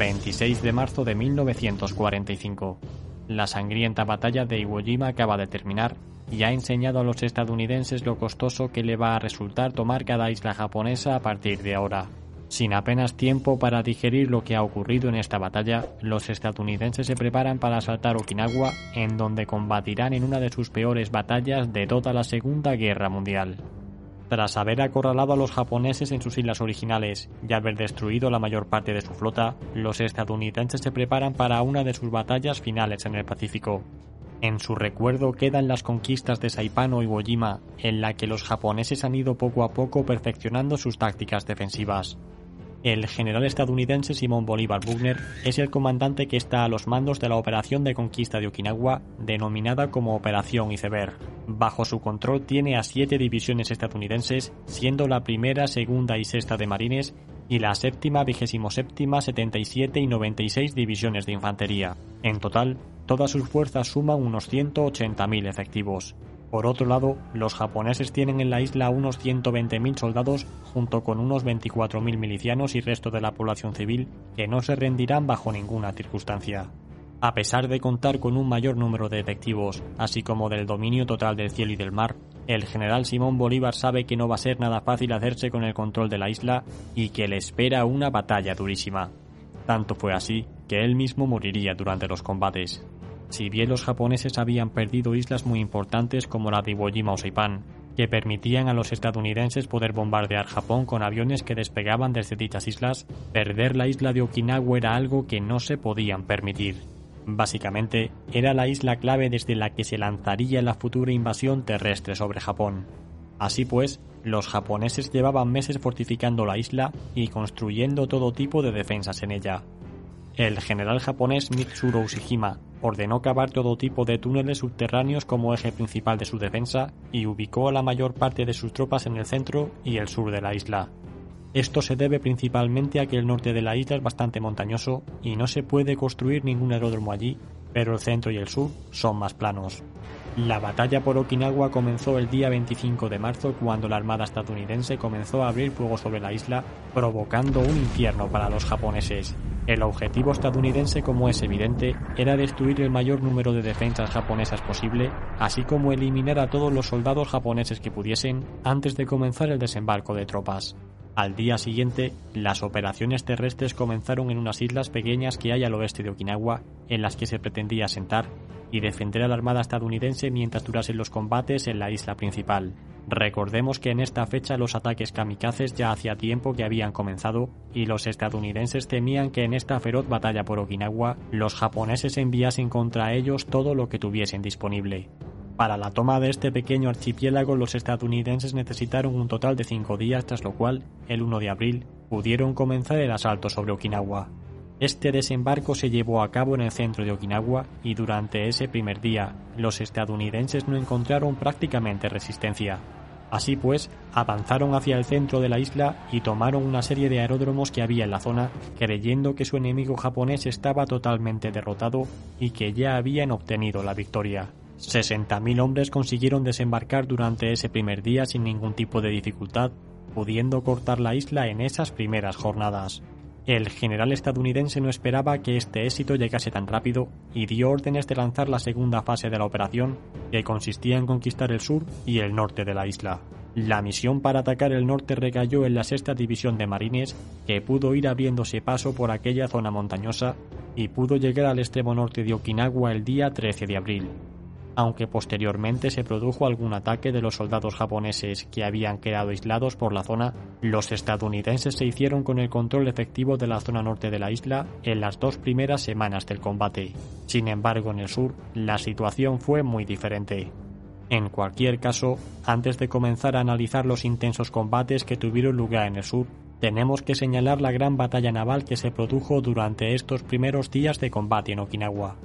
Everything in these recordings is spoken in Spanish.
26 de marzo de 1945. La sangrienta batalla de Iwo Jima acaba de terminar y ha enseñado a los estadounidenses lo costoso que le va a resultar tomar cada isla japonesa a partir de ahora. Sin apenas tiempo para digerir lo que ha ocurrido en esta batalla, los estadounidenses se preparan para asaltar Okinawa, en donde combatirán en una de sus peores batallas de toda la Segunda Guerra Mundial. Tras haber acorralado a los japoneses en sus islas originales y haber destruido la mayor parte de su flota, los estadounidenses se preparan para una de sus batallas finales en el Pacífico. En su recuerdo quedan las conquistas de Saipan o Iwo Jima, en la que los japoneses han ido poco a poco perfeccionando sus tácticas defensivas. El general estadounidense Simón Bolívar Buckner es el comandante que está a los mandos de la operación de conquista de Okinawa, denominada como Operación Iceberg. Bajo su control tiene a siete divisiones estadounidenses, siendo la primera, segunda y sexta de marines, y la séptima, vigésimo séptima, 77 y 96 divisiones de infantería. En total, todas sus fuerzas suman unos 180.000 efectivos. Por otro lado, los japoneses tienen en la isla unos 120.000 soldados junto con unos 24.000 milicianos y resto de la población civil que no se rendirán bajo ninguna circunstancia. A pesar de contar con un mayor número de efectivos, así como del dominio total del cielo y del mar, el general Simón Bolívar sabe que no va a ser nada fácil hacerse con el control de la isla y que le espera una batalla durísima. Tanto fue así que él mismo moriría durante los combates. Si bien los japoneses habían perdido islas muy importantes como la de Iwo Jima o Saipan, que permitían a los estadounidenses poder bombardear Japón con aviones que despegaban desde dichas islas, perder la isla de Okinawa era algo que no se podían permitir. Básicamente, era la isla clave desde la que se lanzaría la futura invasión terrestre sobre Japón. Así pues, los japoneses llevaban meses fortificando la isla y construyendo todo tipo de defensas en ella. El general japonés Mitsuro Ushijima ordenó cavar todo tipo de túneles subterráneos como eje principal de su defensa y ubicó a la mayor parte de sus tropas en el centro y el sur de la isla. Esto se debe principalmente a que el norte de la isla es bastante montañoso y no se puede construir ningún aeródromo allí, pero el centro y el sur son más planos. La batalla por Okinawa comenzó el día 25 de marzo cuando la Armada estadounidense comenzó a abrir fuego sobre la isla, provocando un infierno para los japoneses. El objetivo estadounidense, como es evidente, era destruir el mayor número de defensas japonesas posible, así como eliminar a todos los soldados japoneses que pudiesen antes de comenzar el desembarco de tropas. Al día siguiente, las operaciones terrestres comenzaron en unas islas pequeñas que hay al oeste de Okinawa, en las que se pretendía asentar y defender a la Armada estadounidense mientras durasen los combates en la isla principal. Recordemos que en esta fecha los ataques kamikazes ya hacía tiempo que habían comenzado y los estadounidenses temían que en esta feroz batalla por Okinawa los japoneses enviasen contra ellos todo lo que tuviesen disponible. Para la toma de este pequeño archipiélago los estadounidenses necesitaron un total de cinco días, tras lo cual, el 1 de abril, pudieron comenzar el asalto sobre Okinawa. Este desembarco se llevó a cabo en el centro de Okinawa y durante ese primer día los estadounidenses no encontraron prácticamente resistencia. Así pues, avanzaron hacia el centro de la isla y tomaron una serie de aeródromos que había en la zona, creyendo que su enemigo japonés estaba totalmente derrotado y que ya habían obtenido la victoria. 60.000 hombres consiguieron desembarcar durante ese primer día sin ningún tipo de dificultad, pudiendo cortar la isla en esas primeras jornadas. El general estadounidense no esperaba que este éxito llegase tan rápido y dio órdenes de lanzar la segunda fase de la operación, que consistía en conquistar el sur y el norte de la isla. La misión para atacar el norte recayó en la sexta división de marines, que pudo ir abriéndose paso por aquella zona montañosa y pudo llegar al extremo norte de Okinawa el día 13 de abril aunque posteriormente se produjo algún ataque de los soldados japoneses que habían quedado aislados por la zona, los estadounidenses se hicieron con el control efectivo de la zona norte de la isla en las dos primeras semanas del combate. Sin embargo, en el sur, la situación fue muy diferente. En cualquier caso, antes de comenzar a analizar los intensos combates que tuvieron lugar en el sur, tenemos que señalar la gran batalla naval que se produjo durante estos primeros días de combate en Okinawa.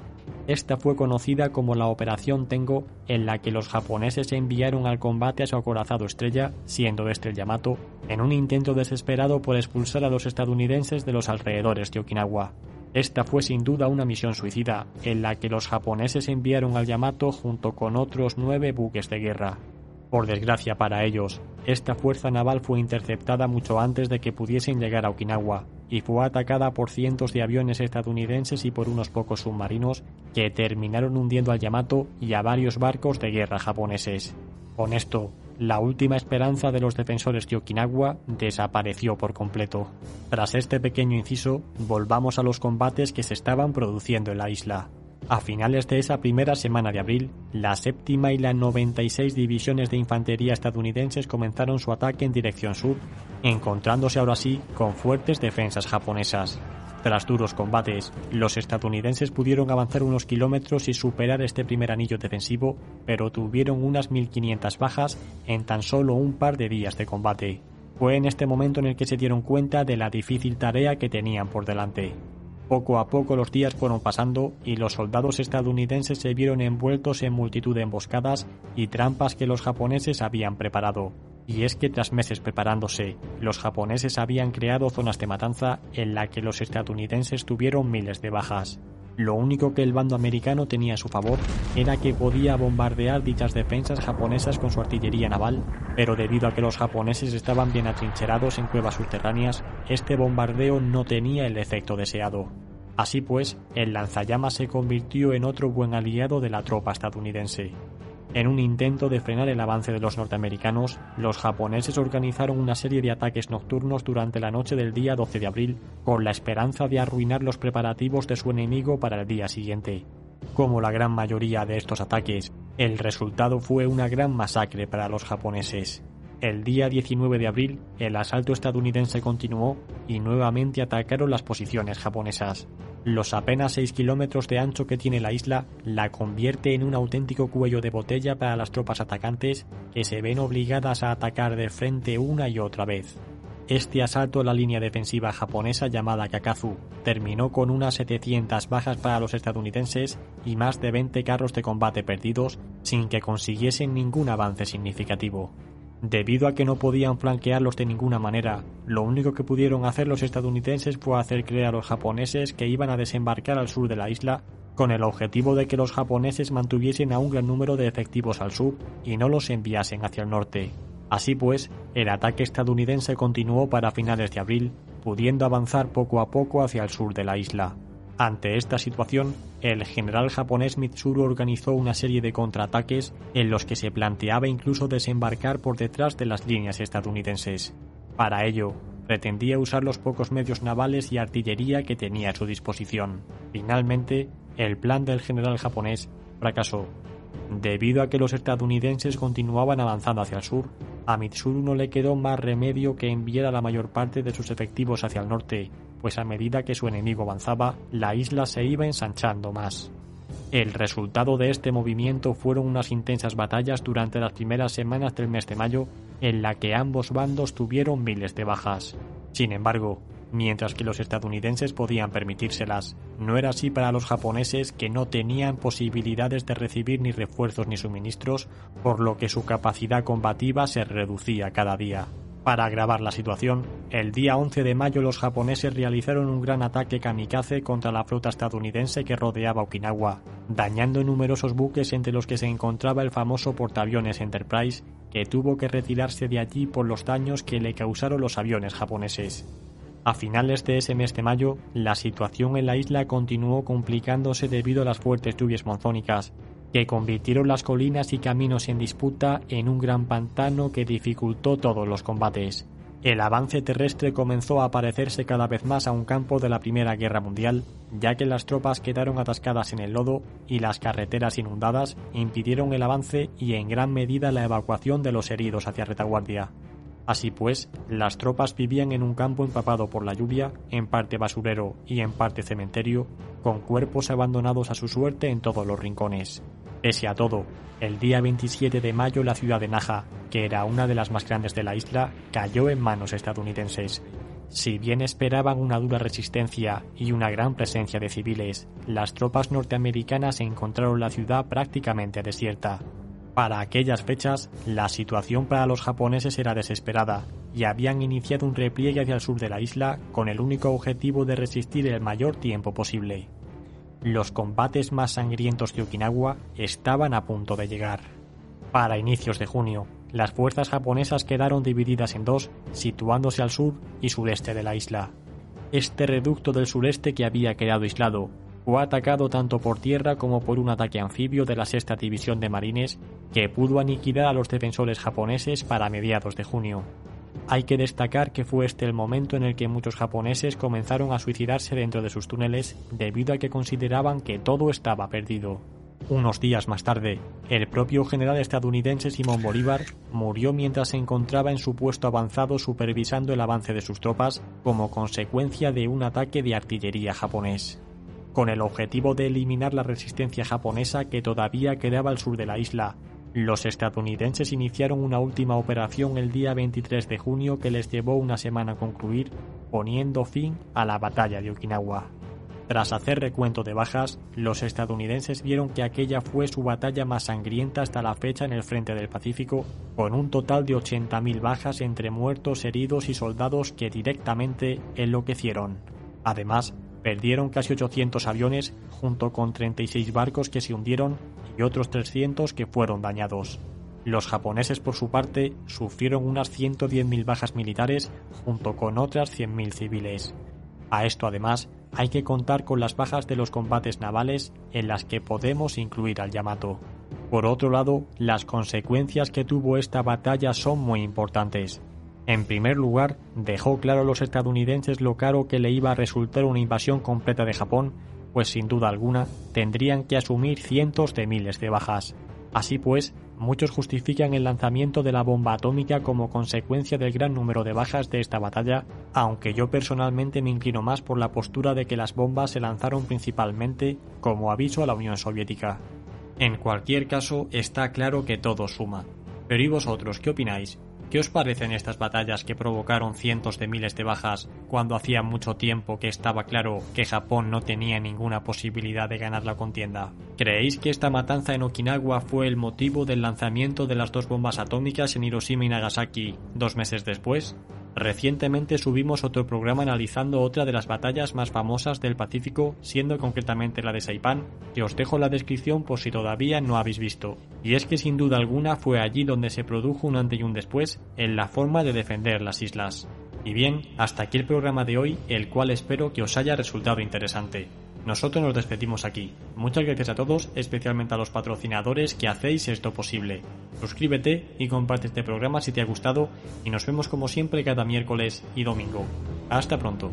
Esta fue conocida como la Operación Tengo, en la que los japoneses enviaron al combate a su acorazado estrella, siendo este el Yamato, en un intento desesperado por expulsar a los estadounidenses de los alrededores de Okinawa. Esta fue sin duda una misión suicida, en la que los japoneses enviaron al Yamato junto con otros nueve buques de guerra. Por desgracia para ellos, esta fuerza naval fue interceptada mucho antes de que pudiesen llegar a Okinawa, y fue atacada por cientos de aviones estadounidenses y por unos pocos submarinos que terminaron hundiendo al Yamato y a varios barcos de guerra japoneses. Con esto, la última esperanza de los defensores de Okinawa desapareció por completo. Tras este pequeño inciso, volvamos a los combates que se estaban produciendo en la isla. A finales de esa primera semana de abril, la séptima y la 96 divisiones de infantería estadounidenses comenzaron su ataque en dirección sur, encontrándose ahora sí con fuertes defensas japonesas. Tras duros combates, los estadounidenses pudieron avanzar unos kilómetros y superar este primer anillo defensivo, pero tuvieron unas 1.500 bajas en tan solo un par de días de combate. Fue en este momento en el que se dieron cuenta de la difícil tarea que tenían por delante. Poco a poco los días fueron pasando y los soldados estadounidenses se vieron envueltos en multitud de emboscadas y trampas que los japoneses habían preparado. Y es que tras meses preparándose, los japoneses habían creado zonas de matanza en la que los estadounidenses tuvieron miles de bajas. Lo único que el bando americano tenía a su favor era que podía bombardear dichas defensas japonesas con su artillería naval, pero debido a que los japoneses estaban bien atrincherados en cuevas subterráneas, este bombardeo no tenía el efecto deseado. Así pues, el lanzallamas se convirtió en otro buen aliado de la tropa estadounidense. En un intento de frenar el avance de los norteamericanos, los japoneses organizaron una serie de ataques nocturnos durante la noche del día 12 de abril, con la esperanza de arruinar los preparativos de su enemigo para el día siguiente. Como la gran mayoría de estos ataques, el resultado fue una gran masacre para los japoneses. El día 19 de abril, el asalto estadounidense continuó y nuevamente atacaron las posiciones japonesas. Los apenas 6 kilómetros de ancho que tiene la isla la convierte en un auténtico cuello de botella para las tropas atacantes que se ven obligadas a atacar de frente una y otra vez. Este asalto a la línea defensiva japonesa llamada Kakazu terminó con unas 700 bajas para los estadounidenses y más de 20 carros de combate perdidos sin que consiguiesen ningún avance significativo. Debido a que no podían flanquearlos de ninguna manera, lo único que pudieron hacer los estadounidenses fue hacer creer a los japoneses que iban a desembarcar al sur de la isla con el objetivo de que los japoneses mantuviesen a un gran número de efectivos al sur y no los enviasen hacia el norte. Así pues, el ataque estadounidense continuó para finales de abril, pudiendo avanzar poco a poco hacia el sur de la isla. Ante esta situación, el general japonés Mitsuru organizó una serie de contraataques en los que se planteaba incluso desembarcar por detrás de las líneas estadounidenses. Para ello, pretendía usar los pocos medios navales y artillería que tenía a su disposición. Finalmente, el plan del general japonés fracasó. Debido a que los estadounidenses continuaban avanzando hacia el sur, a Mitsuru no le quedó más remedio que enviar a la mayor parte de sus efectivos hacia el norte, pues a medida que su enemigo avanzaba, la isla se iba ensanchando más. El resultado de este movimiento fueron unas intensas batallas durante las primeras semanas del mes de mayo, en la que ambos bandos tuvieron miles de bajas. Sin embargo, mientras que los estadounidenses podían permitírselas. No era así para los japoneses que no tenían posibilidades de recibir ni refuerzos ni suministros, por lo que su capacidad combativa se reducía cada día. Para agravar la situación, el día 11 de mayo los japoneses realizaron un gran ataque kamikaze contra la flota estadounidense que rodeaba Okinawa, dañando numerosos buques entre los que se encontraba el famoso portaaviones Enterprise, que tuvo que retirarse de allí por los daños que le causaron los aviones japoneses. A finales de ese mes de mayo, la situación en la isla continuó complicándose debido a las fuertes lluvias monzónicas, que convirtieron las colinas y caminos en disputa en un gran pantano que dificultó todos los combates. El avance terrestre comenzó a parecerse cada vez más a un campo de la Primera Guerra Mundial, ya que las tropas quedaron atascadas en el lodo y las carreteras inundadas impidieron el avance y en gran medida la evacuación de los heridos hacia retaguardia. Así pues, las tropas vivían en un campo empapado por la lluvia, en parte basurero y en parte cementerio, con cuerpos abandonados a su suerte en todos los rincones. Pese a todo, el día 27 de mayo la ciudad de Naja, que era una de las más grandes de la isla, cayó en manos estadounidenses. Si bien esperaban una dura resistencia y una gran presencia de civiles, las tropas norteamericanas encontraron la ciudad prácticamente desierta, para aquellas fechas, la situación para los japoneses era desesperada y habían iniciado un repliegue hacia el sur de la isla con el único objetivo de resistir el mayor tiempo posible. Los combates más sangrientos de Okinawa estaban a punto de llegar. Para inicios de junio, las fuerzas japonesas quedaron divididas en dos, situándose al sur y sureste de la isla. este reducto del sureste que había quedado aislado. Fue atacado tanto por tierra como por un ataque anfibio de la sexta división de marines que pudo aniquilar a los defensores japoneses para mediados de junio. Hay que destacar que fue este el momento en el que muchos japoneses comenzaron a suicidarse dentro de sus túneles debido a que consideraban que todo estaba perdido. Unos días más tarde, el propio general estadounidense Simón Bolívar murió mientras se encontraba en su puesto avanzado supervisando el avance de sus tropas como consecuencia de un ataque de artillería japonés. Con el objetivo de eliminar la resistencia japonesa que todavía quedaba al sur de la isla los estadounidenses iniciaron una última operación el día 23 de junio que les llevó una semana a concluir, poniendo fin a la batalla de Okinawa. Tras hacer recuento de bajas, los estadounidenses vieron que aquella fue su batalla más sangrienta hasta la fecha en el frente del Pacífico, con un total de 80.000 bajas entre muertos, heridos y soldados que directamente enloquecieron. Además, perdieron casi 800 aviones junto con 36 barcos que se hundieron y otros 300 que fueron dañados. Los japoneses, por su parte, sufrieron unas 110.000 bajas militares junto con otras 100.000 civiles. A esto además hay que contar con las bajas de los combates navales en las que podemos incluir al Yamato. Por otro lado, las consecuencias que tuvo esta batalla son muy importantes. En primer lugar, dejó claro a los estadounidenses lo caro que le iba a resultar una invasión completa de Japón pues sin duda alguna tendrían que asumir cientos de miles de bajas. Así pues, muchos justifican el lanzamiento de la bomba atómica como consecuencia del gran número de bajas de esta batalla, aunque yo personalmente me inclino más por la postura de que las bombas se lanzaron principalmente como aviso a la Unión Soviética. En cualquier caso, está claro que todo suma. Pero ¿y vosotros qué opináis? ¿Qué os parecen estas batallas que provocaron cientos de miles de bajas cuando hacía mucho tiempo que estaba claro que Japón no tenía ninguna posibilidad de ganar la contienda? ¿Creéis que esta matanza en Okinawa fue el motivo del lanzamiento de las dos bombas atómicas en Hiroshima y Nagasaki dos meses después? Recientemente subimos otro programa analizando otra de las batallas más famosas del Pacífico, siendo concretamente la de Saipan, que os dejo en la descripción por si todavía no habéis visto. Y es que sin duda alguna fue allí donde se produjo un antes y un después en la forma de defender las islas. Y bien, hasta aquí el programa de hoy, el cual espero que os haya resultado interesante. Nosotros nos despedimos aquí. Muchas gracias a todos, especialmente a los patrocinadores que hacéis esto posible. Suscríbete y comparte este programa si te ha gustado y nos vemos como siempre cada miércoles y domingo. Hasta pronto.